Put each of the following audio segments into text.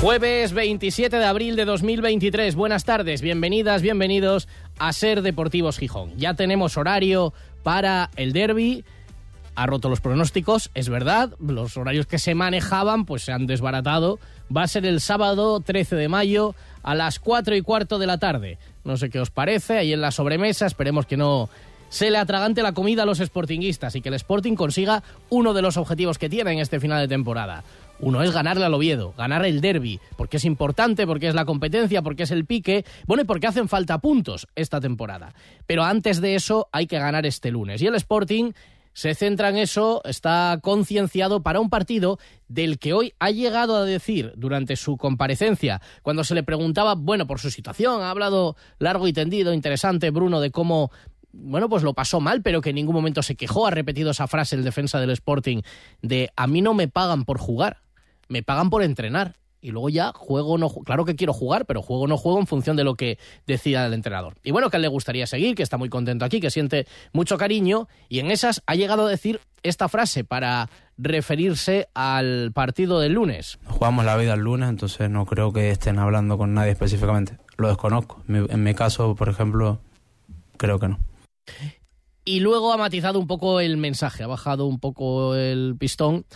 Jueves 27 de abril de 2023. Buenas tardes, bienvenidas, bienvenidos a Ser Deportivos Gijón. Ya tenemos horario para el derby. Ha roto los pronósticos, es verdad. Los horarios que se manejaban pues se han desbaratado. Va a ser el sábado 13 de mayo a las 4 y cuarto de la tarde. No sé qué os parece, ahí en la sobremesa. Esperemos que no se le atragante la comida a los sportinguistas y que el Sporting consiga uno de los objetivos que tiene en este final de temporada. Uno es ganarle al Oviedo, ganar el derby, porque es importante, porque es la competencia, porque es el pique, bueno, y porque hacen falta puntos esta temporada. Pero antes de eso hay que ganar este lunes. Y el Sporting se centra en eso, está concienciado para un partido del que hoy ha llegado a decir durante su comparecencia, cuando se le preguntaba, bueno, por su situación, ha hablado largo y tendido, interesante, Bruno, de cómo bueno, pues lo pasó mal, pero que en ningún momento se quejó. Ha repetido esa frase el defensa del Sporting de a mí no me pagan por jugar me pagan por entrenar. Y luego ya juego no claro que quiero jugar, pero juego no juego en función de lo que decida el entrenador. Y bueno, que a él le gustaría seguir, que está muy contento aquí, que siente mucho cariño y en esas ha llegado a decir esta frase para referirse al partido del lunes. Jugamos la vida el lunes, entonces no creo que estén hablando con nadie específicamente. Lo desconozco. En mi caso, por ejemplo, creo que no. Y luego ha matizado un poco el mensaje, ha bajado un poco el pistón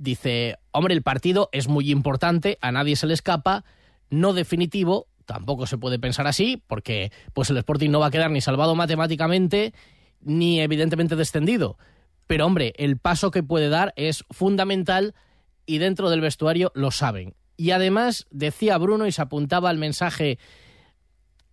dice, hombre, el partido es muy importante, a nadie se le escapa, no definitivo, tampoco se puede pensar así, porque pues el Sporting no va a quedar ni salvado matemáticamente, ni evidentemente descendido. Pero hombre, el paso que puede dar es fundamental y dentro del vestuario lo saben. Y además decía Bruno y se apuntaba al mensaje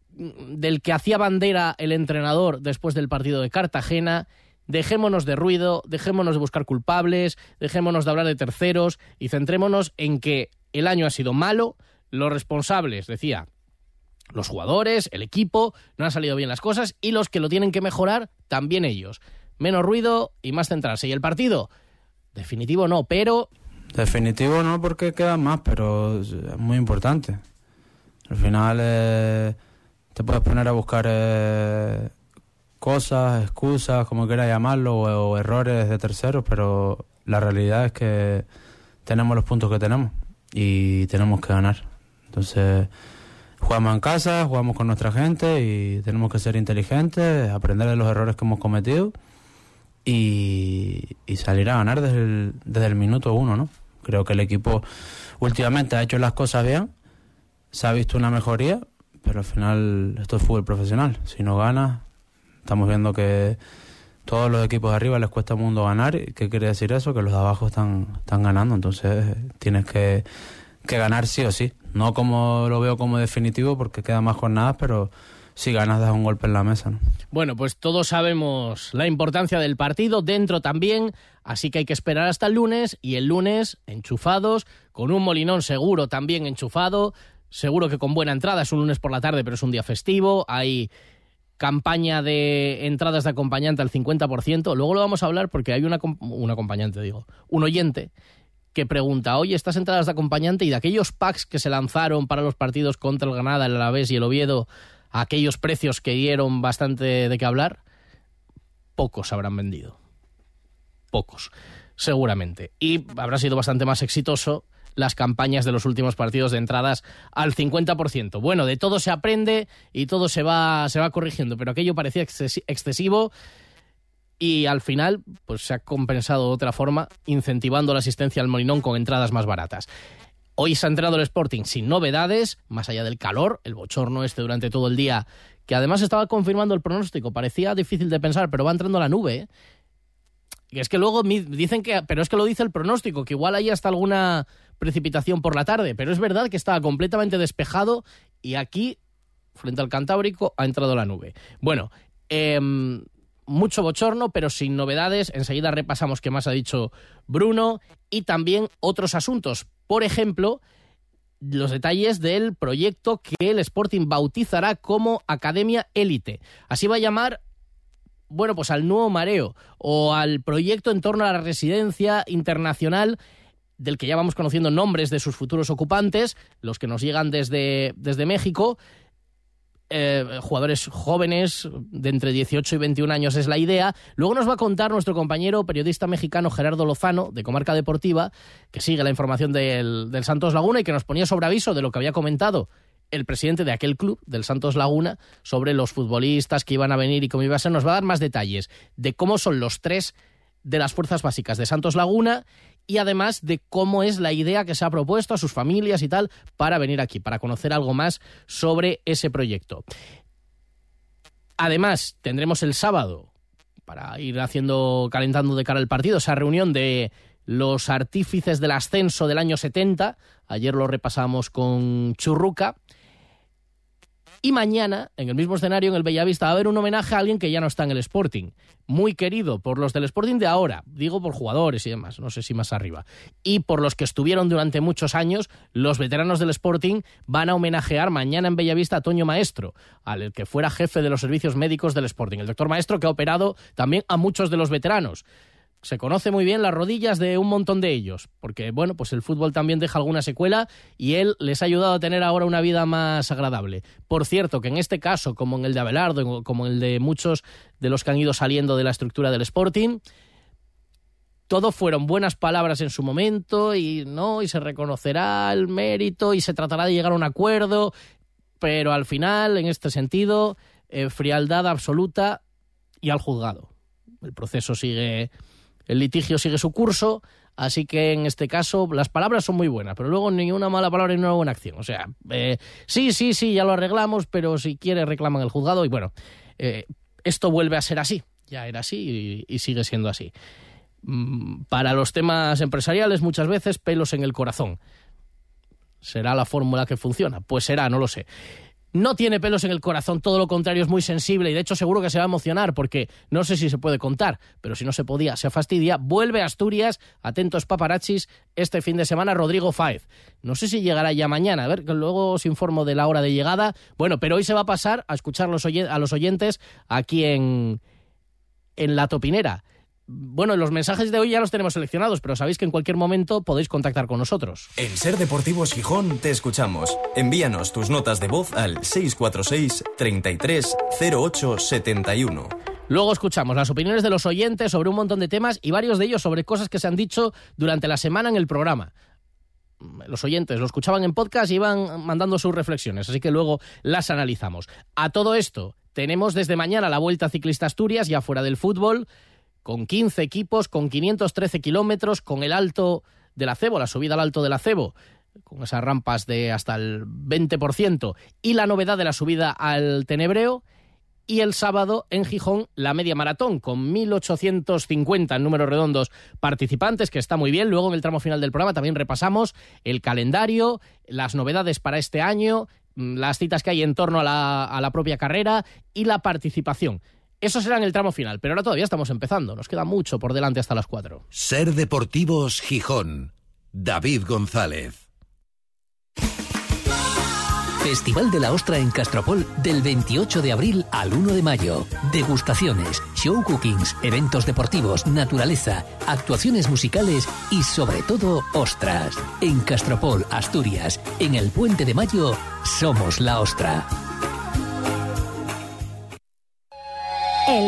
del que hacía bandera el entrenador después del partido de Cartagena, dejémonos de ruido, dejémonos de buscar culpables, dejémonos de hablar de terceros y centrémonos en que el año ha sido malo, los responsables, decía, los jugadores, el equipo, no han salido bien las cosas y los que lo tienen que mejorar, también ellos. Menos ruido y más centrarse. ¿Y el partido? Definitivo no, pero... Definitivo no porque queda más, pero es muy importante. Al final eh, te puedes poner a buscar eh, cosas, excusas, como quiera llamarlo, o, errores de terceros, pero la realidad es que tenemos los puntos que tenemos y tenemos que ganar. Entonces, jugamos en casa, jugamos con nuestra gente y tenemos que ser inteligentes, aprender de los errores que hemos cometido y, salir a ganar desde el, desde el minuto uno, ¿no? Creo que el equipo últimamente ha hecho las cosas bien, se ha visto una mejoría, pero al final esto es fútbol profesional. Si no ganas, Estamos viendo que todos los equipos de arriba les cuesta un mundo ganar. ¿Qué quiere decir eso? Que los de abajo están, están ganando. Entonces tienes que, ganar sí o sí. No como lo veo como definitivo porque quedan más jornadas, pero si ganas das un golpe en la mesa. Bueno, pues todos sabemos la importancia del partido, dentro también, así que hay que esperar hasta el lunes y el lunes enchufados, con un molinón seguro también enchufado, seguro que con buena entrada, es un lunes por la tarde, pero es un día festivo, hay campaña de entradas de acompañante al 50%. Luego lo vamos a hablar porque hay una, un acompañante, digo, un oyente que pregunta, oye, estas entradas de acompañante y de aquellos packs que se lanzaron para los partidos contra el Granada, el Alavés y el Oviedo, aquellos precios que dieron bastante de qué hablar, pocos habrán vendido. Pocos, seguramente. Y habrá sido bastante más exitoso las campañas de los últimos partidos de entradas al 50%. Bueno, de todo se aprende y todo se va, se va corrigiendo, pero aquello parecía excesivo y al final pues se ha compensado de otra forma incentivando la asistencia al Molinón con entradas más baratas. Hoy se ha entrenado el Sporting sin novedades, más allá del calor, el bochorno este durante todo el día, que además estaba confirmando el pronóstico. Parecía difícil de pensar, pero va entrando la nube. ¿eh? Y es que luego dicen que, pero es que lo dice el pronóstico, que igual hay hasta alguna precipitación por la tarde, pero es verdad que estaba completamente despejado y aquí, frente al Cantábrico, ha entrado la nube. Bueno, em, mucho bochorno, pero sin novedades. Enseguida repasamos qué más ha dicho Bruno y también otros asuntos. Por ejemplo, los detalles del proyecto que el Sporting bautizará como Academia Élite. Así va a llamar bueno, pues al nuevo mareo o al proyecto en torno a la residencia internacional del que ya vamos conociendo nombres de sus futuros ocupantes, los que nos llegan desde, desde México. Eh, jugadores jóvenes de entre 18 y 21 años es la idea. Luego nos va a contar nuestro compañero periodista mexicano Gerardo Lozano, de Comarca Deportiva, que sigue la información del, del Santos Laguna y que nos ponía sobre aviso de lo que había comentado el presidente de aquel club, del Santos Laguna, sobre los futbolistas que iban a venir y cómo iba a ser. Nos va a dar más detalles de cómo son los tres de las fuerzas básicas de Santos Laguna y además de cómo es la idea que se ha propuesto a sus familias y tal para venir aquí, para conocer algo más sobre ese proyecto. Además, tendremos el sábado, para ir haciendo, calentando de cara al partido, esa reunión de los artífices del ascenso del año 70. Ayer lo repasamos con Churruca. Y mañana, en el mismo escenario, en el Bellavista, va a haber un homenaje a alguien que ya no está en el Sporting. Muy querido por los del Sporting de ahora, digo por jugadores y demás, no sé si más arriba. Y por los que estuvieron durante muchos años, los veteranos del Sporting van a homenajear mañana en Bellavista a Toño Maestro, al que fuera jefe de los servicios médicos del Sporting. El doctor Maestro que ha operado también a muchos de los veteranos se conoce muy bien las rodillas de un montón de ellos, porque bueno, pues el fútbol también deja alguna secuela y él les ha ayudado a tener ahora una vida más agradable. Por cierto, que en este caso, como en el de Abelardo, como en el de muchos de los que han ido saliendo de la estructura del Sporting, todo fueron buenas palabras en su momento y no y se reconocerá el mérito y se tratará de llegar a un acuerdo, pero al final, en este sentido, eh, frialdad absoluta y al juzgado. El proceso sigue el litigio sigue su curso, así que en este caso las palabras son muy buenas, pero luego ni una mala palabra ni una buena acción. O sea, eh, sí, sí, sí, ya lo arreglamos, pero si quiere reclaman el juzgado y bueno, eh, esto vuelve a ser así, ya era así y, sigue siendo así. Mm, para los temas empresariales muchas veces pelos en el corazón. ¿Será la fórmula que funciona? Pues será, no lo sé no tiene pelos en el corazón, todo lo contrario, es muy sensible y de hecho seguro que se va a emocionar porque no sé si se puede contar, pero si no se podía, se fastidia. Vuelve a Asturias, atentos paparachis, este fin de semana Rodrigo Fáez. No sé si llegará ya mañana, a ver, luego os informo de la hora de llegada. Bueno, pero hoy se va a pasar a escuchar a los oyentes aquí en, en La Topinera. Bueno, los mensajes de hoy ya los tenemos seleccionados, pero sabéis que en cualquier momento podéis contactar con nosotros. En Ser Deportivos Gijón te escuchamos. Envíanos tus notas de voz al 646 33 08 71. Luego escuchamos las opiniones de los oyentes sobre un montón de temas y varios de ellos sobre cosas que se han dicho durante la semana en el programa. Los oyentes lo escuchaban en podcast y iban mandando sus reflexiones, así que luego las analizamos. A todo esto, tenemos desde mañana la Vuelta Ciclista Asturias, ya fuera del fútbol con 15 equipos, con 513 kilómetros, con el alto del acebo, la subida al alto del acebo, con esas rampas de hasta el 20%, y la novedad de la subida al Tenebreo, y el sábado en Gijón la media maratón con 1.850 en números redondos participantes, que está muy bien. Luego en el tramo final del programa también repasamos el calendario, las novedades para este año, mm, las citas que hay en torno a la, a la propia carrera y la participación. Eso será en el tramo final, pero ahora todavía estamos empezando. Nos queda mucho por delante hasta las 4. Ser Deportivos Gijón. David González. Festival de la Ostra en Castropol del 28 de abril al 1 de mayo. Degustaciones, show cookings, eventos deportivos, naturaleza, actuaciones musicales y sobre todo ostras. En Castropol, Asturias, en el Puente de Mayo, somos la Ostra.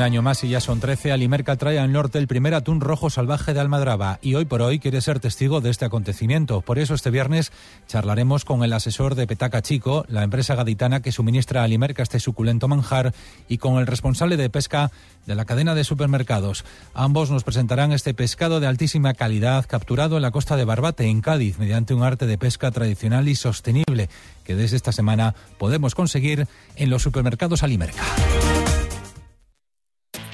Un año más y ya son 13, Alimerca trae al norte el primer atún rojo salvaje de Almadraba y hoy por hoy quiere ser testigo de este acontecimiento. Por eso este viernes charlaremos con el asesor de Petaca Chico, la empresa gaditana que suministra a Alimerca este suculento manjar, y con el responsable de pesca de la cadena de supermercados. Ambos nos presentarán este pescado de altísima calidad capturado en la costa de Barbate, en Cádiz, mediante un arte de pesca tradicional y sostenible que desde esta semana podemos conseguir en los supermercados Alimerca.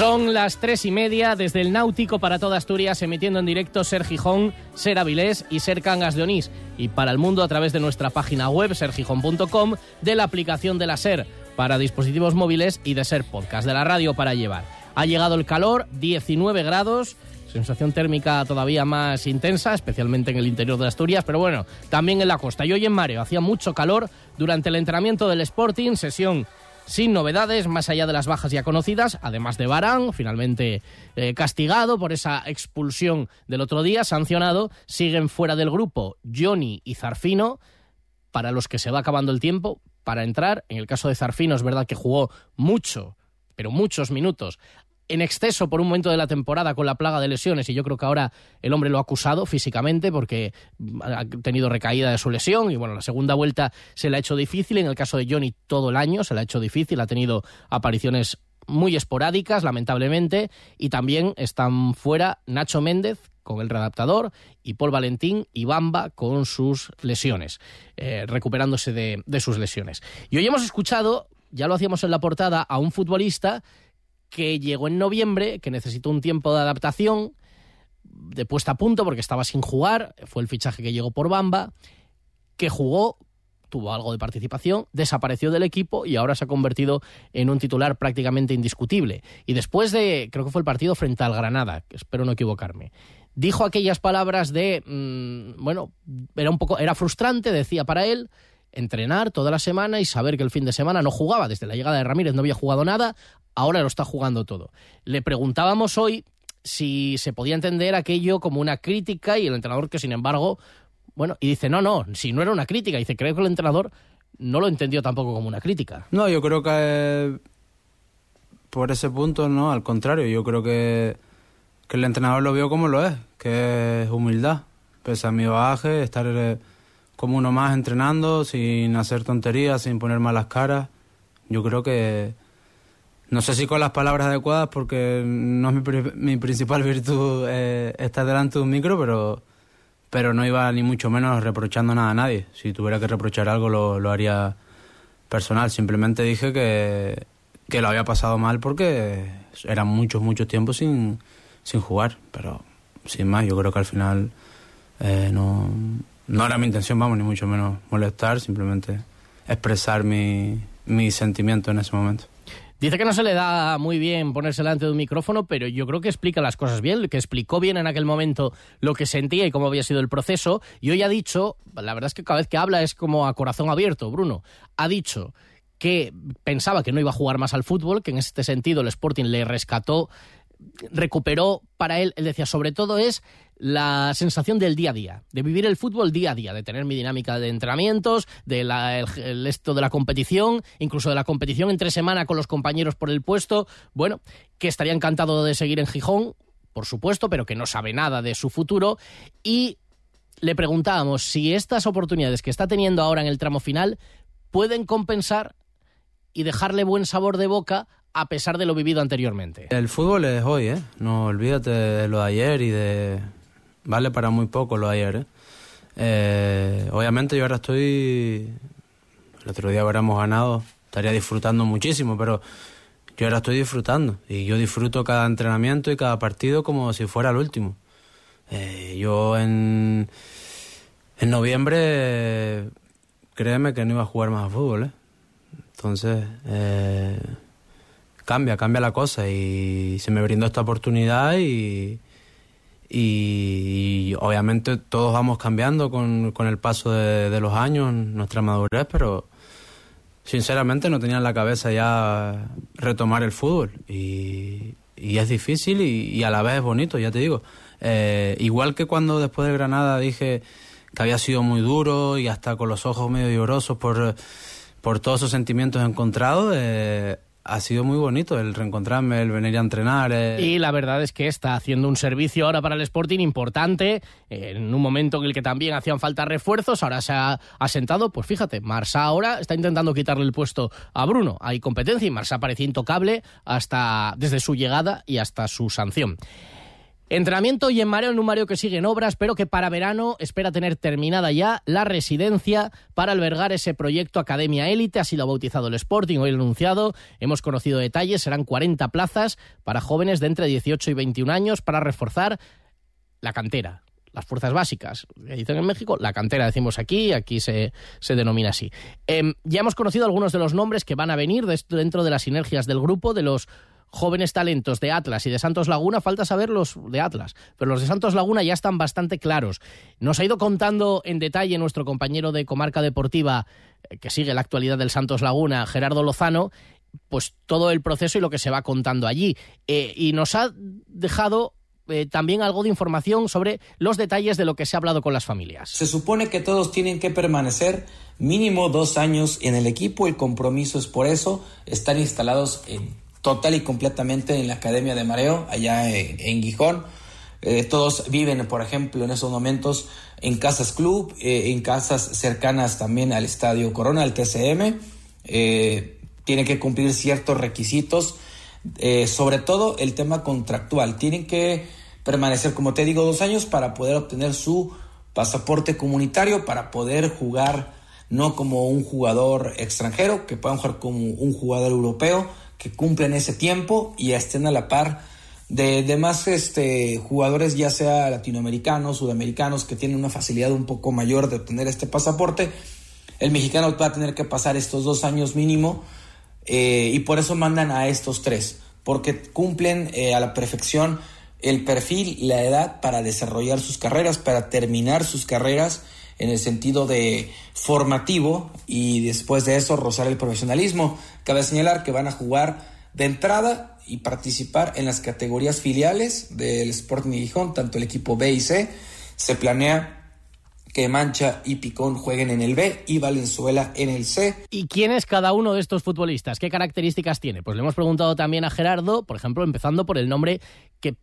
Son las tres y media desde el Náutico para toda Asturias, emitiendo en directo Ser Gijón, Ser Avilés y Ser Cangas de Onís. Y para el mundo a través de nuestra página web, sergijón.com, de la aplicación de la Ser para dispositivos móviles y de Ser Podcast de la radio para llevar. Ha llegado el calor, 19 grados. Sensación térmica todavía más intensa, especialmente en el interior de Asturias, pero bueno, también en la costa. Y hoy en Mareo hacía mucho calor durante el entrenamiento del Sporting, sesión sin novedades, más allá de las bajas ya conocidas, además de Barán, finalmente eh, castigado por esa expulsión del otro día, sancionado, siguen fuera del grupo Johnny y Zarfino, para los que se va acabando el tiempo para entrar. En el caso de Zarfino es verdad que jugó mucho, pero muchos minutos en exceso por un momento de la temporada con la plaga de lesiones y yo creo que ahora el hombre lo ha acusado físicamente porque ha tenido recaída de su lesión y bueno, la segunda vuelta se le ha hecho difícil, en el caso de Johnny todo el año se le ha hecho difícil, ha tenido apariciones muy esporádicas, lamentablemente, y también están fuera Nacho Méndez con el readaptador y Paul Valentín y Bamba con sus lesiones, eh, recuperándose de, de sus lesiones. Y hoy hemos escuchado, ya lo hacíamos en la portada, a un futbolista que llegó en noviembre, que necesitó un tiempo de adaptación, de puesta a punto porque estaba sin jugar, fue el fichaje que llegó por Bamba, que jugó, tuvo algo de participación, desapareció del equipo y ahora se ha convertido en un titular prácticamente indiscutible. Y después de, creo que fue el partido frente al Granada, espero no equivocarme, dijo aquellas palabras de, mmm, bueno, era un poco, era frustrante, decía para él, entrenar toda la semana y saber que el fin de semana no jugaba. Desde la llegada de Ramírez no había jugado nada, ahora lo está jugando todo. Le preguntábamos hoy si se podía entender aquello como una crítica y el entrenador que sin embargo, bueno, y dice, no, no, si no era una crítica, dice, creo que el entrenador no lo entendió tampoco como una crítica. No, yo creo que por ese punto, no, al contrario, yo creo que, que el entrenador lo vio como lo es, que es humildad, pese a mi bagaje, estar... Eh, como uno más entrenando, sin hacer tonterías, sin poner malas caras. Yo creo que, no sé si con las palabras adecuadas, porque no es mi, mi principal virtud eh, estar delante de un micro, pero, pero no iba ni mucho menos reprochando nada a nadie. Si tuviera que reprochar algo, lo, lo haría personal. Simplemente dije que, que lo había pasado mal porque eran muchos, muchos tiempos sin, sin jugar. Pero sin más, yo creo que al final eh, no, no era mi intención, vamos, ni mucho menos molestar, simplemente expresar mi, mi sentimiento en ese momento. Dice que no se le da muy bien ponerse delante de un micrófono, pero yo creo que explica las cosas bien, que explicó bien en aquel momento lo que sentía y cómo había sido el proceso. Y hoy ha dicho, la verdad es que cada vez que habla es como a corazón abierto, Bruno, ha dicho que pensaba que no iba a jugar más al fútbol, que en este sentido el Sporting le rescató recuperó para él, él decía, sobre todo es la sensación del día a día, de vivir el fútbol día a día, de tener mi dinámica de entrenamientos, de la, el, esto de la competición, incluso de la competición entre semana con los compañeros por el puesto, bueno, que estaría encantado de seguir en Gijón, por supuesto, pero que no sabe nada de su futuro y le preguntábamos si estas oportunidades que está teniendo ahora en el tramo final pueden compensar y dejarle buen sabor de boca a pesar de lo vivido anteriormente. El fútbol es hoy, ¿eh? No olvídate de lo de ayer y de... Vale para muy poco lo de ayer, ¿eh? eh obviamente yo ahora estoy... El otro día hubiéramos ganado, estaría disfrutando muchísimo, pero yo ahora estoy disfrutando y yo disfruto cada entrenamiento y cada partido como si fuera el último. Eh, yo en, en noviembre, créeme que no iba a jugar más a fútbol, ¿eh? Entonces, cambia, cambia la cosa y se me brindó esta oportunidad y, y, obviamente todos vamos cambiando con, con el paso de, de, los años, nuestra madurez, pero sinceramente no tenía en la cabeza ya retomar el fútbol y, y es difícil y, a la vez es bonito, ya te digo. Eh, igual que cuando después de Granada dije que había sido muy duro y hasta con los ojos medio llorosos por, por todos esos sentimientos encontrados, eh, ha sido muy bonito el reencontrarme, el venir a entrenar. Eh. Y la verdad es que está haciendo un servicio ahora para el Sporting importante, en un momento en el que también hacían falta refuerzos, ahora se ha asentado, pues fíjate, Marsa ahora está intentando quitarle el puesto a Bruno. Hay competencia y Marsa parecía intocable hasta desde su llegada y hasta su sanción. Entrenamiento y en mareo en un que sigue en obras, pero que para verano espera tener terminada ya la residencia para albergar ese proyecto Academia Élite. Así lo ha bautizado el Sporting, hoy lo anunciado. Hemos conocido detalles, serán 40 plazas para jóvenes de entre 18 y 21 años para reforzar la cantera, las fuerzas básicas, dicen en México, la cantera decimos aquí, aquí se, se denomina así. Em, ya hemos conocido algunos de los nombres que van a venir dentro de las sinergias del grupo, de los jóvenes talentos de Atlas y de Santos Laguna, falta saber los de Atlas, pero los de Santos Laguna ya están bastante claros. Nos ha ido contando en detalle nuestro compañero de Comarca Deportiva, eh, que sigue la actualidad del Santos Laguna, Gerardo Lozano, pues todo el proceso y lo que se va contando allí. Eh, y nos ha dejado eh, también algo de información sobre los detalles de lo que se ha hablado con las familias. Se supone que todos tienen que permanecer mínimo dos años en el equipo, el compromiso es por eso, estar instalados en total y completamente en la Academia de Mareo, allá en, Gijón. Eh, todos viven, por ejemplo, en esos momentos en casas club, eh, en casas cercanas también al Estadio Corona, al TCM. Eh, tienen que cumplir ciertos requisitos, sobre todo el tema contractual. Tienen que permanecer, como te digo, dos años para poder obtener su pasaporte comunitario, para poder jugar no como un jugador extranjero, que puedan jugar como un jugador europeo, que cumplen ese tiempo y estén a la par de demás este, jugadores, ya sea latinoamericanos, sudamericanos, que tienen una facilidad un poco mayor de obtener este pasaporte. El mexicano va a tener que pasar estos dos años mínimo eh, y por eso mandan a estos tres, porque cumplen eh, a la perfección el perfil la edad para desarrollar sus carreras, para terminar sus carreras en el sentido de formativo y después de eso rozar el profesionalismo. Cabe señalar que van a jugar de entrada y participar en las categorías filiales del Sporting Gijón, tanto el equipo B y C. Se planea que Mancha y Picón jueguen en el B y Valenzuela en el C. ¿Y quién es cada uno de estos futbolistas? ¿Qué características tiene? Pues le hemos preguntado también a Gerardo, por ejemplo, empezando por el nombre que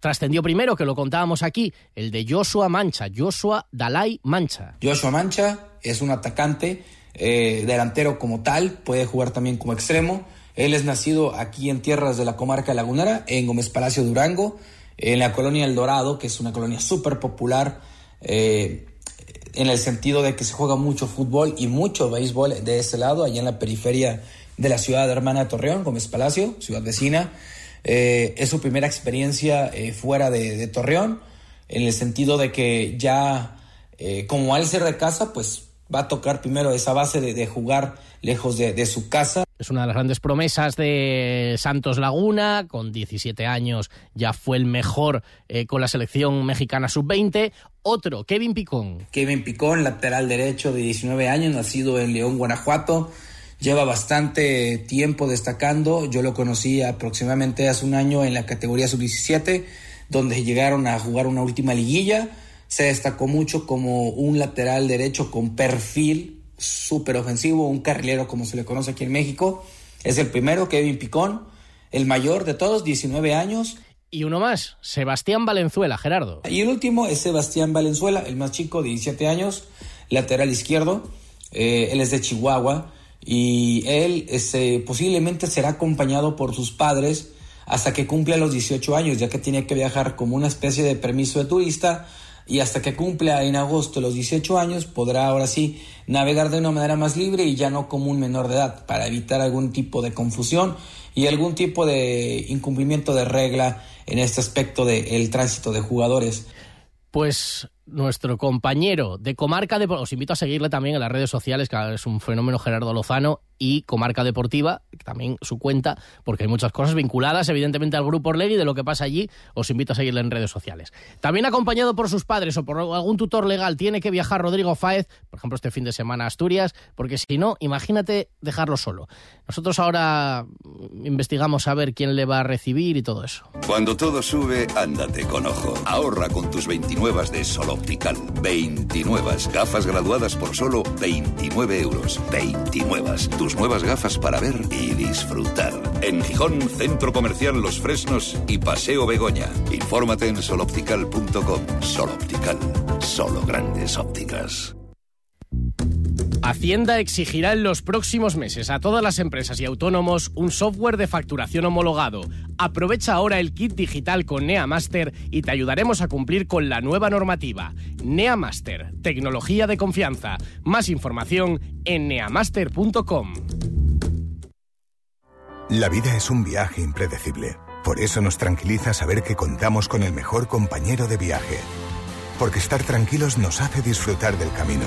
trascendió primero, que lo contábamos aquí, el de Joshua Mancha, Joshua Dalai Mancha. Joshua Mancha es un atacante, eh, delantero como tal, puede jugar también como extremo. Él es nacido aquí en tierras de la comarca lagunera, en Gómez Palacio Durango, en la colonia El Dorado, que es una colonia súper popular. Eh, en el sentido de que se juega mucho fútbol y mucho béisbol de ese lado, allá en la periferia de la ciudad hermana de Torreón, Gómez Palacio, ciudad vecina. Eh, es su primera experiencia eh, fuera de, Torreón, en el sentido de que ya, eh, como al ser de casa, pues va a tocar primero esa base de, jugar lejos de, su casa. Es una de las grandes promesas de Santos Laguna, con 17 años ya fue el mejor con la selección mexicana sub-20. Otro, Kevin Picón. Kevin Picón, lateral derecho de 19 años, nacido en León, Guanajuato lleva bastante tiempo destacando. Yo lo conocí aproximadamente hace un año en la categoría sub-17, donde llegaron a jugar una última liguilla. Se destacó mucho como un lateral derecho con perfil súper ofensivo, un carrilero como se le conoce aquí en México. Es el primero, Kevin Picón, el mayor de todos, 19 años. Y uno más, Sebastián Valenzuela, Gerardo. Y el último es Sebastián Valenzuela, el más chico, 17 años, lateral izquierdo. Eh, él es de Chihuahua y él este, posiblemente será acompañado por sus padres hasta que cumpla los 18 años, ya que tiene que viajar como una especie de permiso de turista y hasta que cumpla en agosto los 18 años podrá ahora sí navegar de una manera más libre y ya no como un menor de edad para evitar algún tipo de confusión y algún tipo de incumplimiento de regla en este aspecto del tránsito de jugadores. Pues nuestro compañero de Comarca Deportiva, os invito a seguirle también en las redes sociales, que es un fenómeno Gerardo Lozano, y Comarca Deportiva, también su cuenta, porque hay muchas cosas vinculadas evidentemente al grupo Orlegui de lo que pasa allí. Os invito a seguirle en redes sociales. También acompañado por sus padres o por algún tutor legal, tiene que viajar Rodrigo Fáez, por ejemplo, este fin de semana a Asturias, porque si no, imagínate dejarlo solo. Nosotros ahora investigamos a ver quién le va a recibir y todo eso. Cuando todo sube, ándate con ojo. Ahorra con tus 29 de Sol Optical. 29 gafas graduadas por solo 29 euros. 29. Tus nuevas gafas para ver y disfrutar. En Gijón, Centro Comercial Los Fresnos y Paseo Begoña. Infórmate en soloptical.com. Sol Optical. Solo grandes ópticas. Hacienda exigirá en los próximos meses a todas las empresas y autónomos un software de facturación homologado. Aprovecha ahora el kit digital con NeaMaster y te ayudaremos a cumplir con la nueva normativa. NeaMaster, tecnología de confianza. Más información en neamaster.com. La vida es un viaje impredecible. Por eso nos tranquiliza saber que contamos con el mejor compañero de viaje. Porque estar tranquilos nos hace disfrutar del camino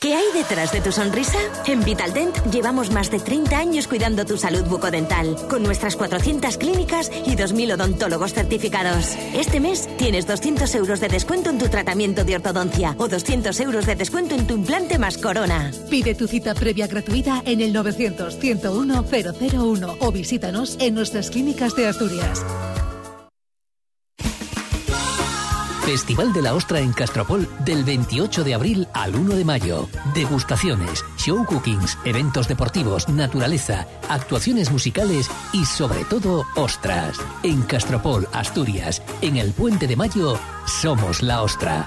¿Qué hay detrás de tu sonrisa? En Vitaldent llevamos más de 30 años cuidando tu salud bucodental, con nuestras 400 clínicas y 2.000 odontólogos certificados. Este mes tienes 200 euros de descuento en tu tratamiento de ortodoncia o 200 euros de descuento en tu implante más corona. Pide tu cita previa gratuita en el 900-101-001 o visítanos en nuestras clínicas de Asturias. Festival de la Ostra en Castropol del 28 de abril al 1 de mayo. Degustaciones, show cookings, eventos deportivos, naturaleza, actuaciones musicales y sobre todo ostras. En Castropol, Asturias, en el Puente de Mayo, somos la Ostra.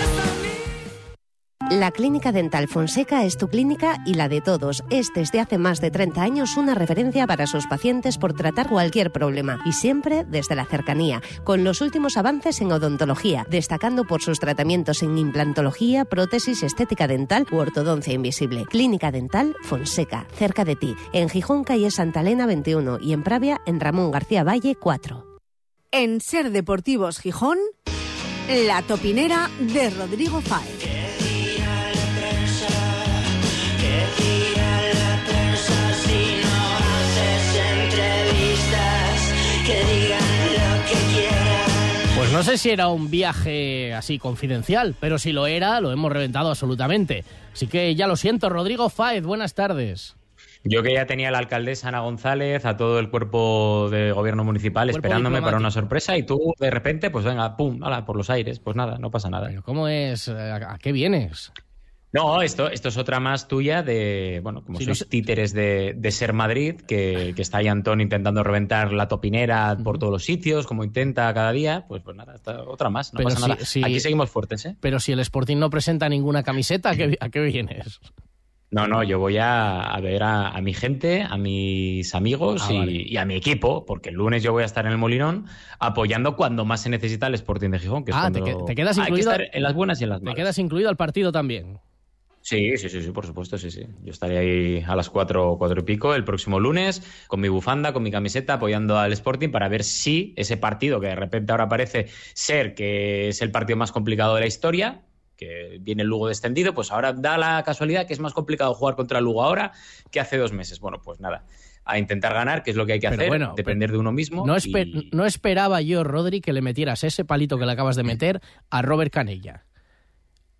La Clínica Dental Fonseca es tu clínica y la de todos. Es desde hace más de 30 años una referencia para sus pacientes por tratar cualquier problema y siempre desde la cercanía, con los últimos avances en odontología, destacando por sus tratamientos en implantología, prótesis, estética dental u ortodoncia invisible. Clínica Dental Fonseca, cerca de ti, en Gijón, calle Santa Elena 21 y en Pravia, en Ramón García Valle 4. En Ser Deportivos Gijón, la topinera de Rodrigo Fáez. No sé si era un viaje así confidencial, pero si lo era, lo hemos reventado absolutamente. Así que ya lo siento, Rodrigo Fáez, buenas tardes. Yo que ya tenía a la alcaldesa Ana González, a todo el cuerpo de gobierno municipal esperándome para una sorpresa y tú de repente, pues venga, pum, ala, por los aires. Pues nada, no pasa nada. Pero ¿cómo es? ¿A qué vienes? No, esto, esto es otra más tuya de, bueno, como sois títeres de, de, Ser Madrid, que, que, está ahí Antón intentando reventar la topinera por todos los sitios, como intenta cada día, pues, pues nada, otra más, no pasa nada. Aquí seguimos fuertes, ¿eh? Pero si el Sporting no presenta ninguna camiseta, ¿a qué, a qué vienes? No, no, yo voy a, a ver a, a, mi gente, a mis amigos Ah, y, vale. y a mi equipo, porque el lunes yo voy a estar en el Molinón apoyando cuando más se necesita el Sporting de Gijón, que es Ah, cuando te, que- te quedas hay que incluido. estar en las buenas y en las Te malas. quedas incluido al partido también. Sí, sí, sí, sí, por supuesto, sí, sí. Yo estaré ahí a las cuatro, cuatro y pico el próximo lunes con mi bufanda, con mi camiseta, apoyando al Sporting para ver si ese partido que de repente ahora parece ser que es el partido más complicado de la historia, que viene el Lugo descendido, pues ahora da la casualidad que es más complicado jugar contra el Lugo ahora que hace dos meses. Bueno, pues nada, a intentar ganar, que es lo que hay que Pero hacer, bueno, depender de uno mismo. No, y- no esperaba yo, Rodri, que le metieras ese palito que le acabas de meter a Robert Canella.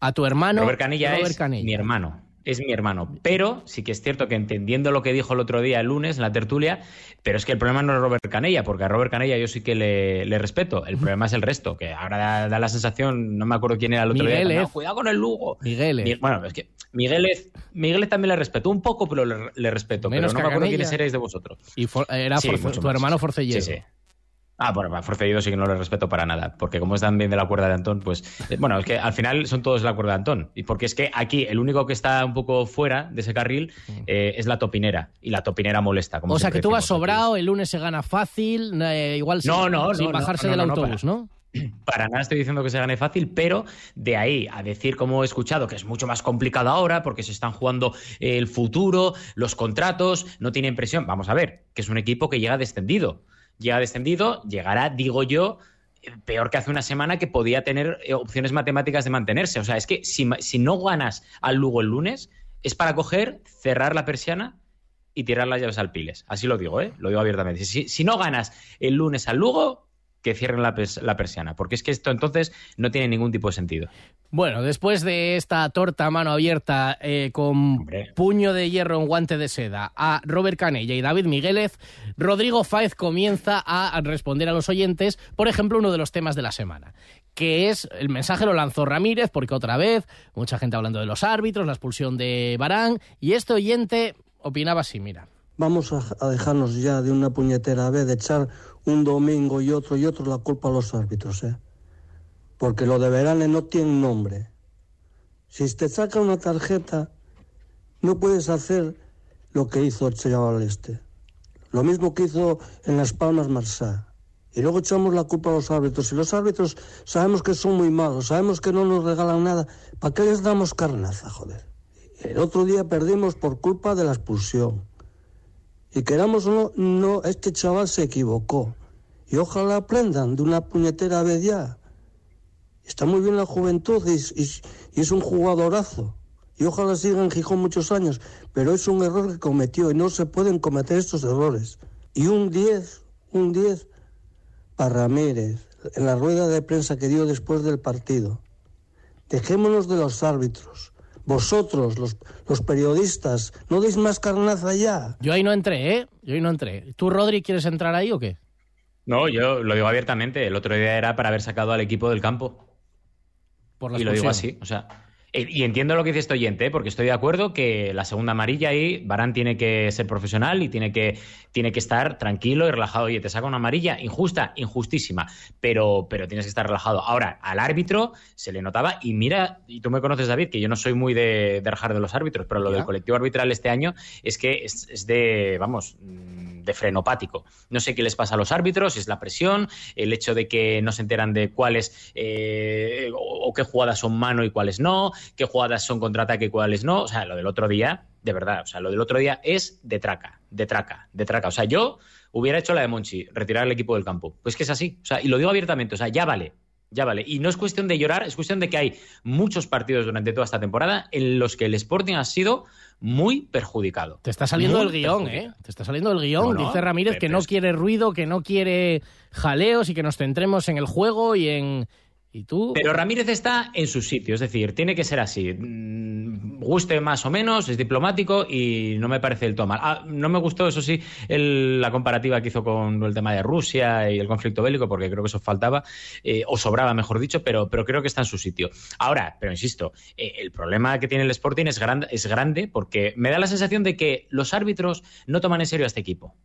A tu hermano. Robert Canilla Robert es mi hermano. Es mi hermano. Pero sí que es cierto que entendiendo lo que dijo el otro día, el lunes, en la tertulia, pero es que el problema no es Robert Canella, porque a Robert Canella yo sí que le, le respeto. El problema es el resto, que ahora da, da la sensación, no me acuerdo quién era el otro día. Miguelez. "No, cuidado con el Lugo. Miguel. Mi- bueno, es que Miguelez, Miguelez también le respeto un poco, pero le, le respeto. Menos pero no me acuerdo quiénes erais de vosotros. Y for- era Sí, tu hermano Forcelledo. Sí, sí. Ah, bueno, a Forcelledo sí que no le respeto para nada, porque como están bien de la cuerda de Antón, pues eh, bueno, es que al final son todos de la cuerda de Antón, y porque es que aquí el único que está un poco fuera de ese carril eh, es la topinera, y la topinera molesta. Como. O sea que tú vas sobrado, el lunes se gana fácil, eh, igual sin, No, sin no, no, bajarse del autobús, ¿no? Para nada estoy diciendo que se gane fácil, pero de ahí a decir, como he escuchado, que es mucho más complicado ahora porque se están jugando eh, el futuro, los contratos, no tienen presión. Vamos a ver, que es un equipo que llega descendido. Llega descendido, llegará, digo yo, peor que hace una semana que podía tener eh, opciones matemáticas de mantenerse. O sea, es que si, si no ganas al Lugo el lunes, es para coger, cerrar la persiana y tirar las llaves al piles. Así lo digo, ¿eh? Lo digo abiertamente. Si, si no ganas el lunes al Lugo, que cierren la, pers- la persiana, porque es que esto entonces no tiene ningún tipo de sentido. Bueno, después de esta torta a mano abierta eh, con puño de hierro en guante de seda a Robert Canella y David Migueles, Rodrigo Fáez comienza a responder a los oyentes, por ejemplo, uno de los temas de la semana, que es el mensaje lo lanzó Ramírez, porque otra vez mucha gente hablando de los árbitros, la expulsión de Barán, y este oyente opinaba así, mira. Vamos a, a dejarnos ya de una puñetera vez de echar un domingo y otro y otro la culpa a los árbitros, ¿eh? Porque lo de Verane no tiene nombre. Si te saca una tarjeta, no puedes hacer lo que hizo el chaval este. Lo mismo que hizo en Las Palmas Marsá. Y luego echamos la culpa a los árbitros. Y los árbitros sabemos que son muy malos, sabemos que no nos regalan nada. ¿Para qué les damos carnaza, joder? El otro día perdimos por culpa de la expulsión. Y queramos o no, no, este chaval se equivocó. Y ojalá aprendan de una puñetera vez ya. Está muy bien la juventud y, es un jugadorazo. Y ojalá siga en Gijón muchos años. Pero es un error que cometió y no se pueden cometer estos errores. Y un 10, un 10 para Ramírez, en la rueda de prensa que dio después del partido. Dejémonos de los árbitros. Vosotros, los, los periodistas, no deis más carnaza ya. Yo ahí no entré, ¿eh? Yo ahí no entré. ¿Tú, Rodri, quieres entrar ahí o qué? No, yo lo digo abiertamente. El otro día era para haber sacado al equipo del campo. Por la y lo digo así. O sea, y entiendo lo que dice este oyente, ¿eh? porque estoy de acuerdo que la segunda amarilla ahí, Barán tiene que ser profesional y tiene que, tiene que estar tranquilo y relajado. Oye, te saca una amarilla injusta, injustísima, pero, pero tienes que estar relajado. Ahora, al árbitro se le notaba, y mira, y tú me conoces, David, que yo no soy muy de, de rajar de los árbitros, pero lo Ya. del colectivo arbitral este año es que es, es de, vamos, mm, de frenopático. No sé qué les pasa a los árbitros, es la presión, el hecho de que no se enteran de cuáles eh, o, o qué jugadas son mano y cuáles no, qué jugadas son contraataque y cuáles no. O sea, lo del otro día, de verdad, o sea, lo del otro día es de traca, de traca, de traca. O sea, yo hubiera hecho la de Monchi, retirar el equipo del campo. Pues que es así. O sea, y lo digo abiertamente, o sea, ya vale. Ya vale. Y no es cuestión de llorar, es cuestión de que hay muchos partidos durante toda esta temporada en los que el Sporting ha sido muy perjudicado. Te está saliendo Muy el guion. ¿eh? Te está saliendo el guion. No, no, Dice Ramírez que no quiere ruido, que no quiere jaleos y que nos centremos en el juego y en... Pero Ramírez está en su sitio, es decir, tiene que ser así. Mm, Guste más o menos, es diplomático y no me parece del todo mal. Ah, no me gustó, eso sí, la comparativa que hizo con el tema de Rusia y el conflicto bélico, porque creo que eso faltaba, eh, o sobraba, mejor dicho, pero, pero creo que está en su sitio. Ahora, pero insisto, eh, el problema que tiene el Sporting es, gran- es grande porque me da la sensación de que los árbitros no toman en serio a este equipo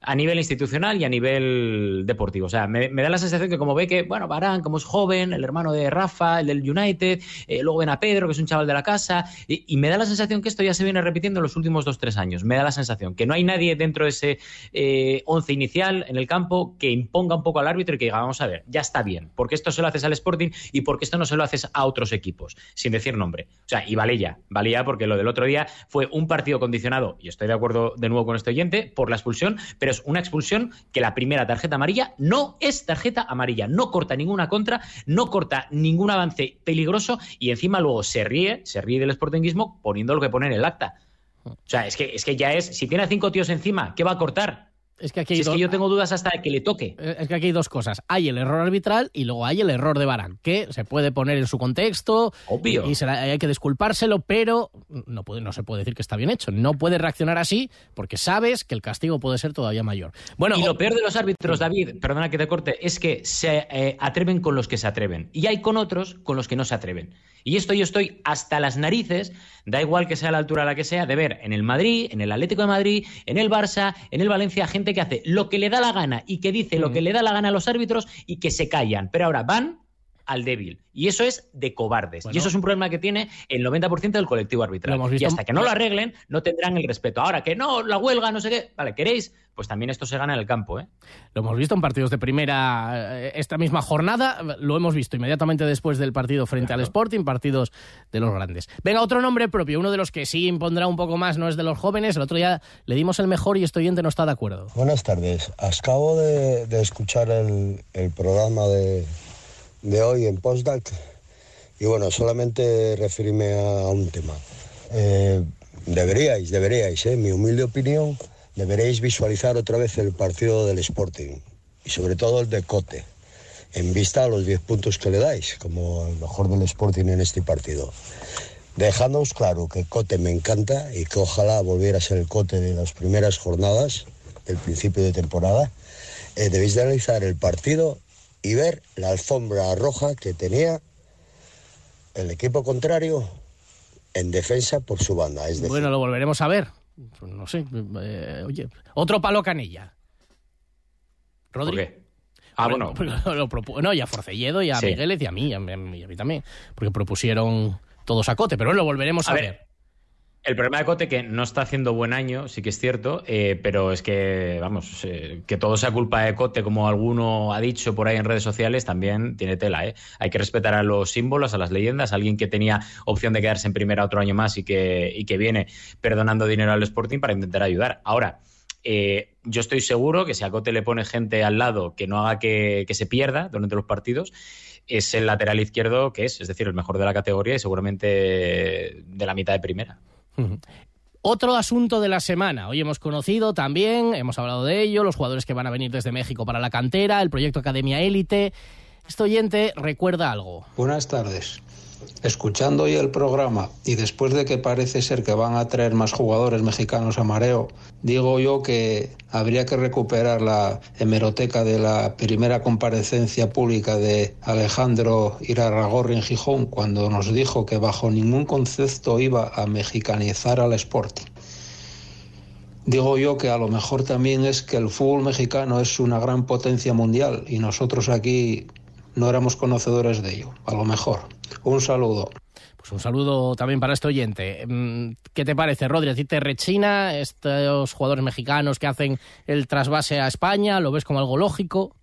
a nivel institucional y a nivel deportivo. O sea, me, da la sensación que como ve que, bueno, Barán, como es joven, el hermano de Rafa, el del United, eh, luego ven a Pedro, que es un chaval de la casa, y, me da la sensación que esto ya se viene repitiendo en los últimos dos, tres años. Me da la sensación que no hay nadie dentro de ese eh, once inicial en el campo que imponga un poco al árbitro y que diga, vamos a ver, ya está bien, porque esto se lo haces al Sporting y porque esto no se lo haces a otros equipos, sin decir nombre. O sea, y vale ya porque lo del otro día fue un partido condicionado, y estoy de acuerdo de nuevo con este oyente, por la expulsión, pero es una expulsión que la primera tarjeta amarilla no es tarjeta amarilla, no corta ninguna contra, no corta ningún avance peligroso y encima luego se ríe, se ríe del sportinguismo poniendo lo que pone en el acta. O sea, es que, es que ya es, si tiene a cinco tíos encima, ¿qué va a cortar? Es que aquí hay Si es que yo tengo dudas hasta que le toque. Eh, Es que aquí hay dos cosas. Hay el error arbitral y luego hay el error de Barán, que se puede poner en su contexto. Obvio. Y, y será- hay que disculpárselo, pero no, puede, no se puede decir que está bien hecho. No puede reaccionar así porque sabes que el castigo puede ser todavía mayor. Bueno, y lo peor de los árbitros, David, perdona que te corte, es que se eh, atreven con los que se atreven. Y hay con otros con los que no se atreven. Y esto yo estoy hasta las narices, da igual que sea la altura a la que sea, de ver en el Madrid, en el Atlético de Madrid, en el Barça, en el Valencia, gente que hace lo que le da la gana y que dice lo que le da la gana a los árbitros y que se callan. Pero ahora van al débil. Y eso es de cobardes. y eso es un problema que tiene el 90% del colectivo arbitral. Y hasta que no lo arreglen, no tendrán el respeto. Ahora que no, la huelga, no sé qué. Vale, ¿queréis? Pues también esto se gana en el campo, ¿eh? Lo hemos visto en partidos de primera eh, esta misma jornada, lo hemos visto inmediatamente después del partido frente al Sporting, partidos de los grandes. Venga, otro nombre propio, uno de los que sí impondrá un poco más, no es de los jóvenes, el otro día le dimos el mejor y este oyente no está de acuerdo. Buenas tardes. Acabo de, de escuchar el, el programa de, de hoy en Postdac y bueno, solamente referirme a, un tema. Eh, deberíais, deberíais, en mi humilde opinión, deberéis visualizar otra vez el partido del Sporting y sobre todo el de Cote, en vista a los 10 puntos que le dais, como el mejor del Sporting en este partido. Dejándoos claro que Cote me encanta y que ojalá volviera a ser el Cote de las primeras jornadas del principio de temporada, eh, debéis de analizar el partido y ver la alfombra roja que tenía el equipo contrario en defensa por su banda. Es decir, Bueno, lo volveremos a ver. No sé, eh, oye, otro palo canilla. Rodri. ¿Por qué? Ah, bueno. Lo- lo propu- no, y a Forcelledo, y a Sí. Migueles, y a mí, y a mí, y a mí también. Porque propusieron todos a Cote, pero lo volveremos a, A ver. ver, El problema de Cote que no está haciendo buen año, sí que es cierto, eh, pero es que, vamos, eh, que todo sea culpa de Cote, como alguno ha dicho por ahí en redes sociales, también tiene tela. ¿eh? Hay que respetar a los símbolos, a las leyendas, alguien que tenía opción de quedarse en primera otro año más y que, y que viene perdonando dinero al Sporting para intentar ayudar. Ahora, eh, yo estoy seguro que si a Cote le pone gente al lado que no haga que se pierda durante los partidos, es el lateral izquierdo que es, es decir, el mejor de la categoría y seguramente de la mitad de primera. Otro asunto de la semana. Hoy hemos conocido también, hemos hablado de ello, los jugadores que van a venir desde México para la cantera, el proyecto Academia Élite. Este oyente recuerda algo. Buenas tardes. Escuchando hoy el programa y después de que parece ser que van a traer más jugadores mexicanos a mareo, digo yo que habría que recuperar la hemeroteca de la primera comparecencia pública de Alejandro Irarragorri en Gijón cuando nos dijo que bajo ningún concepto iba a mexicanizar al Sporting. Digo yo que a lo mejor también es que el fútbol mexicano es una gran potencia mundial y nosotros aquí no éramos conocedores de ello. A lo mejor. Un saludo. Pues un saludo también para este oyente. Mm, ¿Qué te parece, Rodri? ¿A te rechina estos jugadores mexicanos que hacen el trasvase a España? ¿Lo ves como algo lógico?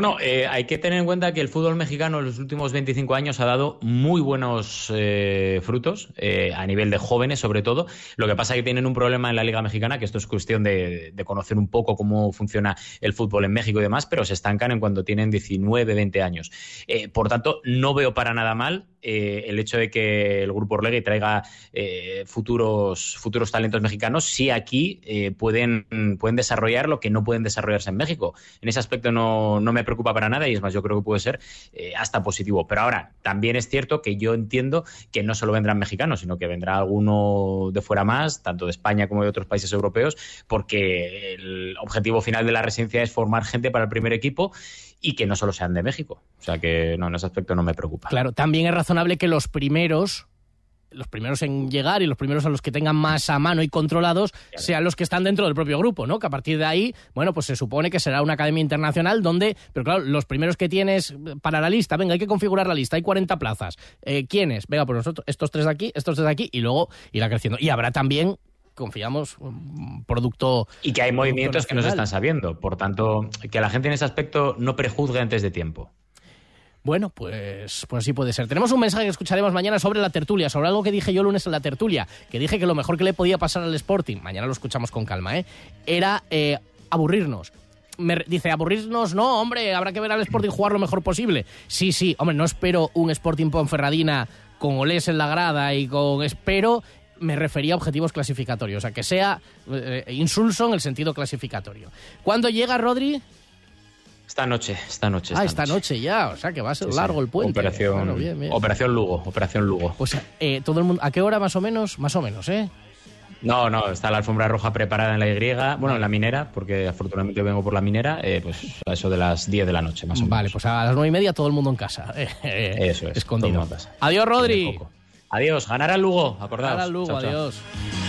Bueno, eh, hay que tener en cuenta que el fútbol mexicano en los últimos 25 años ha dado muy buenos eh, frutos, eh, a nivel de jóvenes sobre todo. Lo que pasa es que tienen un problema en la Liga Mexicana, que esto es cuestión de, conocer un poco cómo funciona el fútbol en México y demás, pero se estancan en cuando tienen 19, 20 años. Por tanto, no veo para nada mal el hecho de que el Grupo Orlegui traiga futuros, futuros talentos mexicanos si aquí pueden, pueden desarrollar lo que no pueden desarrollarse en México. En ese aspecto no, no me preocupa para nada y es más, yo creo que puede ser eh, hasta positivo. Pero ahora, también es cierto que yo entiendo que no solo vendrán mexicanos, sino que vendrá alguno de fuera más, tanto de España como de otros países europeos, porque el objetivo final de la residencia es formar gente para el primer equipo y que no solo sean de México. O sea que no, en ese aspecto no me preocupa. Claro, también es razonable que los primeros, los primeros en llegar y los primeros a los que tengan más a mano y controlados sean los que están dentro del propio grupo, ¿no? Que a partir de ahí, bueno, pues se supone que será una academia internacional donde, pero claro, los primeros que tienes para la lista, venga, hay que configurar la lista, hay 40 plazas. Eh, ¿Quiénes? Venga, pues nosotros, estos tres de aquí, estos tres de aquí, y luego irá creciendo. Y habrá también confiamos un producto y que hay movimientos que no se están sabiendo por tanto que la gente en ese aspecto no prejuzgue antes de tiempo Bueno, pues, pues sí puede ser. Tenemos un mensaje que escucharemos mañana sobre la tertulia, sobre algo que dije yo lunes en la tertulia, que dije que lo mejor que le podía pasar al Sporting, mañana lo escuchamos con calma, ¿eh? era eh, aburrirnos. Me dice, aburrirnos, no, hombre, habrá que ver al Sporting jugar lo mejor posible. Sí, sí, hombre, no espero un Sporting Ponferradina con Olés en la grada y con... Espero me refería a objetivos clasificatorios, sea, que sea eh, insulso en el sentido clasificatorio. ¿Cuándo llega Rodri? Esta noche, esta noche. ah, esta noche. ya, o sea que va a ser Sí, largo sí. el puente. Operación, Bueno, bien, bien. Operación Lugo, Operación Lugo. Pues eh, todo el mundo, ¿a qué hora más o menos? Más o menos, ¿eh? No, no, está la alfombra roja preparada en la Y, bueno, en la minera, porque afortunadamente yo vengo por la minera, eh, pues a eso de las 10 de la noche, más o menos. Vale, pues a las nueve y media todo el mundo en casa. eh, eh, Eso es. Escondido. Adiós, Rodri. Adiós, ganar al Lugo, acordaos. Ganar al Lugo, Chao, chao.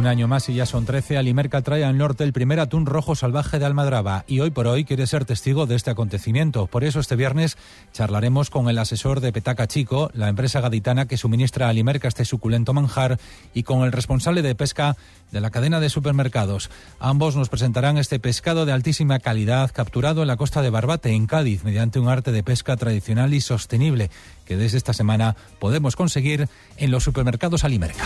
Un año más y ya son 13. Alimerca trae al norte el primer atún rojo salvaje de Almadraba y hoy por hoy quiere ser testigo de este acontecimiento. Por eso este viernes charlaremos con el asesor de Petaca Chico, la empresa gaditana que suministra a Alimerca este suculento manjar, y con el responsable de pesca de la cadena de supermercados. Ambos nos presentarán este pescado de altísima calidad capturado en la costa de Barbate, en Cádiz, mediante un arte de pesca tradicional y sostenible que desde esta semana podemos conseguir en los supermercados Alimerca.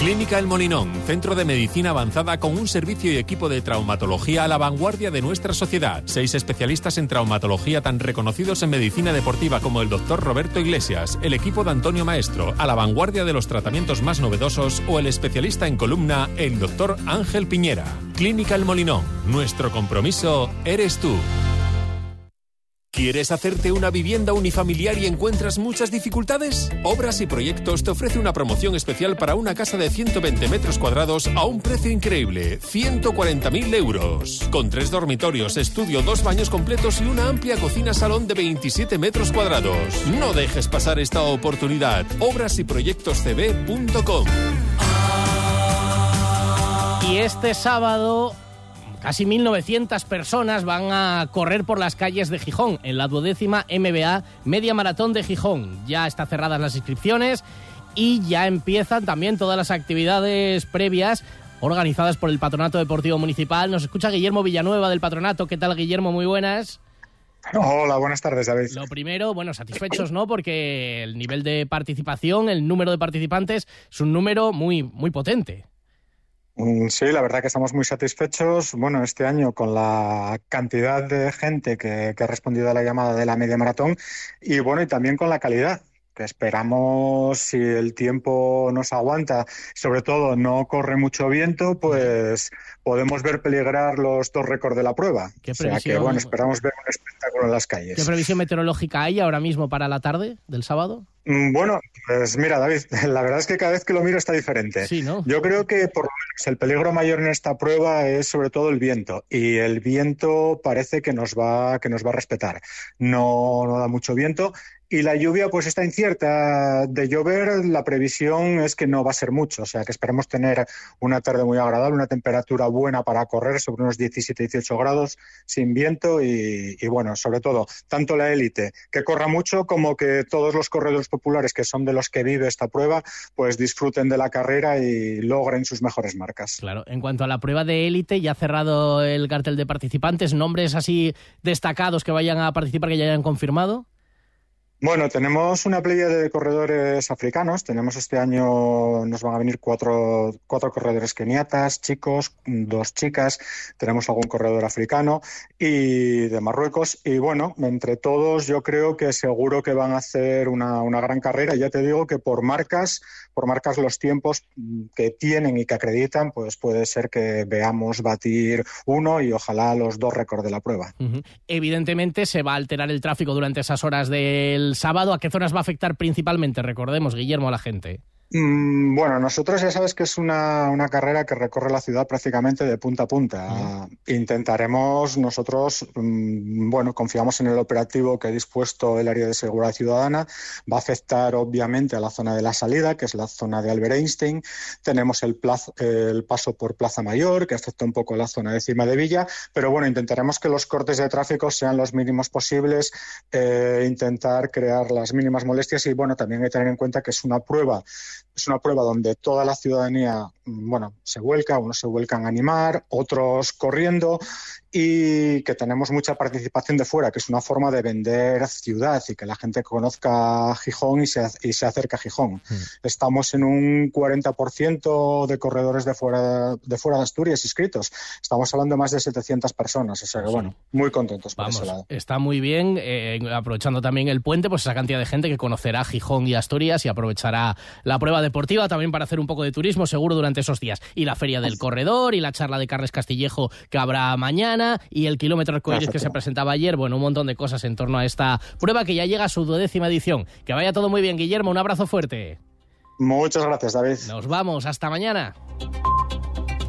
Clínica El Molinón, centro de medicina avanzada con un servicio y equipo de traumatología a la vanguardia de nuestra sociedad. Seis especialistas en traumatología tan reconocidos en medicina deportiva como el doctor Roberto Iglesias, el equipo de Antonio Maestro, a la vanguardia de los tratamientos más novedosos o el especialista en columna, el doctor Ángel Piñera. Clínica El Molinón, nuestro compromiso eres tú. ¿Quieres hacerte una vivienda unifamiliar y encuentras muchas dificultades? Obras y Proyectos te ofrece una promoción especial para una casa de 120 metros cuadrados a un precio increíble, 140.000 euros. Con tres dormitorios, estudio, dos baños completos y una amplia cocina-salón de 27 metros cuadrados. No dejes pasar esta oportunidad. Obras y proyectoscb.com. Y este sábado casi 1.900 personas van a correr por las calles de Gijón en la duodécima MBA Media Maratón de Gijón. Ya están cerradas las inscripciones y ya empiezan también todas las actividades previas organizadas por el Patronato Deportivo Municipal. Nos escucha Guillermo Villanueva del Patronato. ¿Qué tal, Guillermo? Muy buenas. Hola, buenas tardes, David. Lo primero, bueno, satisfechos, ¿no? Porque el nivel de participación, el número de participantes es un número muy, muy potente. Mm, Sí, la verdad que estamos muy satisfechos. Bueno, este año con la cantidad de gente que, que ha respondido a la llamada de la media maratón y bueno, y también con la calidad que esperamos si el tiempo nos aguanta, sobre todo no corre mucho viento, pues podemos ver peligrar los dos récords de la prueba. ¿Qué o sea que bueno, esperamos ver un espectáculo en las calles. ¿Qué previsión meteorológica hay ahora mismo para la tarde del sábado? Mm, Bueno, pues mira, David, la verdad es que cada vez que lo miro está diferente. Sí, ¿no? Yo creo que por lo menos el peligro mayor en esta prueba es sobre todo el viento y el viento parece que nos va que nos va a respetar. No, no da mucho viento y la lluvia pues está incierta de llover. La previsión es que no va a ser mucho, o sea que esperemos tener una tarde muy agradable, una temperatura buena para correr sobre unos 17-18 grados sin viento y, bueno, sobre todo tanto la élite que corra mucho como que todos los corredores populares que son de los que vive esta prueba pues disfruten de la carrera y logren sus mejores marcas. Claro, en cuanto a la prueba de élite, ya ha cerrado el cartel de participantes, nombres así destacados que vayan a participar, que ya hayan confirmado. Bueno, tenemos una playa de corredores africanos. Tenemos este año, nos van a venir cuatro, cuatro corredores keniatas, chicos, dos chicas. Tenemos algún corredor africano y de Marruecos. Y bueno, entre todos yo creo que seguro que van a hacer una, una gran carrera. Ya te digo que por marcas, por marcas los tiempos que tienen y que acreditan, pues puede ser que veamos batir uno y ojalá los dos récords de la prueba. Evidentemente se va a alterar el tráfico durante esas horas del sábado. ¿A qué zonas va a afectar principalmente? Recordemos, Guillermo, a la gente. Mm, Bueno, nosotros ya sabes que es una, una carrera que recorre la ciudad prácticamente de punta a punta. Intentaremos nosotros, mm, bueno, confiamos en el operativo que ha dispuesto el área de seguridad ciudadana. Va a afectar obviamente a la zona de la salida, que es la zona de Albert Einstein. Tenemos el, plazo- el paso por Plaza Mayor, que afecta un poco la zona de Cima de Villa. Pero bueno, intentaremos que los cortes de tráfico sean los mínimos posibles, eh, intentar crear las mínimas molestias y bueno, también hay que tener en cuenta que es una prueba Es una prueba donde toda la ciudadanía, mm, bueno, se vuelca, unos se vuelcan a animar, otros corriendo y que tenemos mucha participación de fuera, que es una forma de vender ciudad y que la gente conozca Gijón y se, y se acerque a Gijón. Mm. Estamos en un 40% de corredores de fuera, de fuera de Asturias inscritos. Estamos hablando de más de 700 personas, o sea que bueno, muy contentos por Vamos, ese lado. está muy bien, eh, aprovechando también el puente, pues esa cantidad de gente que conocerá Gijón y Asturias y aprovechará la prueba deportiva también para hacer un poco de turismo seguro durante esos días. Y la Feria del Corredor y la charla de Carles Castillejo que habrá mañana y el kilómetro arcoíris que se presentaba ayer. Bueno, un montón de cosas en torno a esta prueba que ya llega a su duodécima edición. Que vaya todo muy bien, Guillermo. Un abrazo fuerte. Muchas gracias, David. Nos vamos. Hasta mañana.